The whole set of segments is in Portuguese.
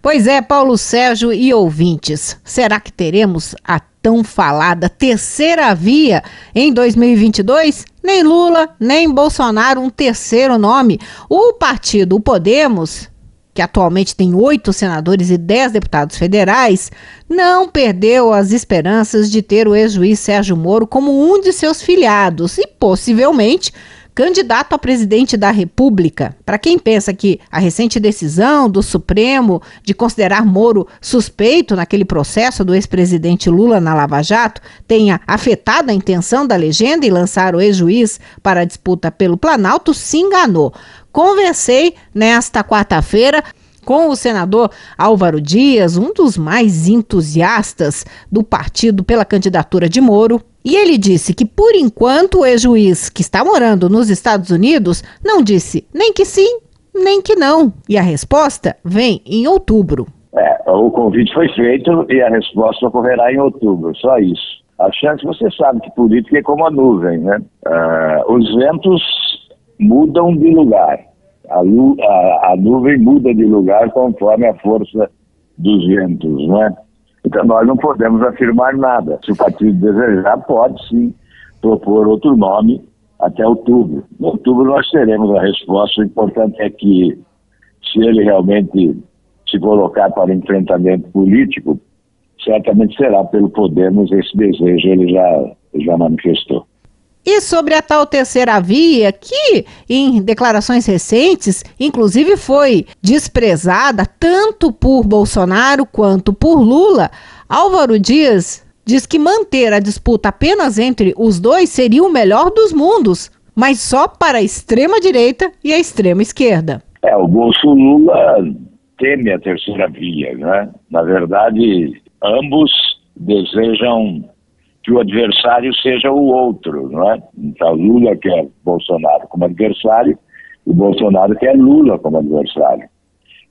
Pois é, Paulo Sérgio e ouvintes, será que teremos a tão falada terceira via em 2022? Nem Lula, nem Bolsonaro um terceiro nome. O partido Podemos que atualmente tem oito senadores e dez deputados federais, não perdeu as esperanças de ter o ex-juiz Sérgio Moro como um de seus filiados e, possivelmente, candidato a presidente da República. Para quem pensa que a recente decisão do Supremo de considerar Moro suspeito naquele processo do ex-presidente Lula na Lava Jato tenha afetado a intenção da legenda e lançar o ex-juiz para a disputa pelo Planalto, se enganou. Conversei nesta quarta-feira com o senador Álvaro Dias, um dos mais entusiastas do partido pela candidatura de Moro, e ele disse que, por enquanto, o ex-juiz que está morando nos Estados Unidos não disse nem que sim, nem que não. E a resposta vem em outubro. É, o convite foi feito e a resposta ocorrerá em outubro, só isso. A chance, você sabe que política é como a nuvem, né? Uh, os ventos mudam de lugar. A, a, a, nuvem muda de lugar conforme a força dos ventos, não é? Então nós não podemos afirmar nada. Se o partido desejar, pode sim propor outro nome até outubro. Em outubro nós teremos a resposta. O importante é que se ele realmente se colocar para enfrentamento político, certamente será pelo Podemos esse desejo ele já, já manifestou. E sobre a tal terceira via, que em declarações recentes, inclusive foi desprezada tanto por Bolsonaro quanto por Lula, Álvaro Dias diz que manter a disputa apenas entre os dois seria o melhor dos mundos, mas só para a extrema-direita e a extrema-esquerda. É, o Bolso Lula teme a terceira via, né? Na verdade, ambos desejam que o adversário seja o outro, não é? Então Lula quer Bolsonaro como adversário e Bolsonaro quer Lula como adversário.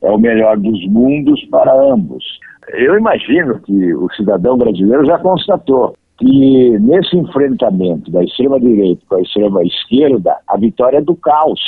É o melhor dos mundos para ambos. Eu imagino que o cidadão brasileiro já constatou que nesse enfrentamento da extrema-direita com a extrema-esquerda, a vitória é do caos.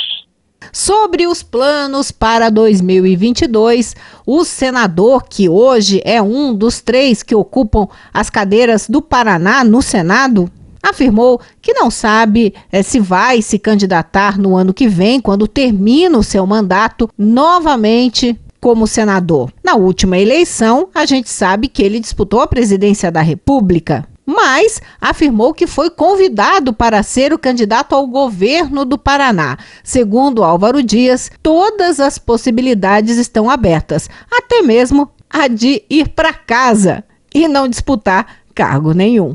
Sobre os planos para 2022, o senador, que hoje é um dos três que ocupam as cadeiras do Paraná no Senado, afirmou que não sabe é, se vai se candidatar no ano que vem, quando termina o seu mandato, novamente como senador. Na última eleição, a gente sabe que ele disputou a presidência da República mas afirmou que foi convidado para ser o candidato ao governo do Paraná. Segundo Álvaro Dias, todas as possibilidades estão abertas, até mesmo a de ir para casa e não disputar cargo nenhum.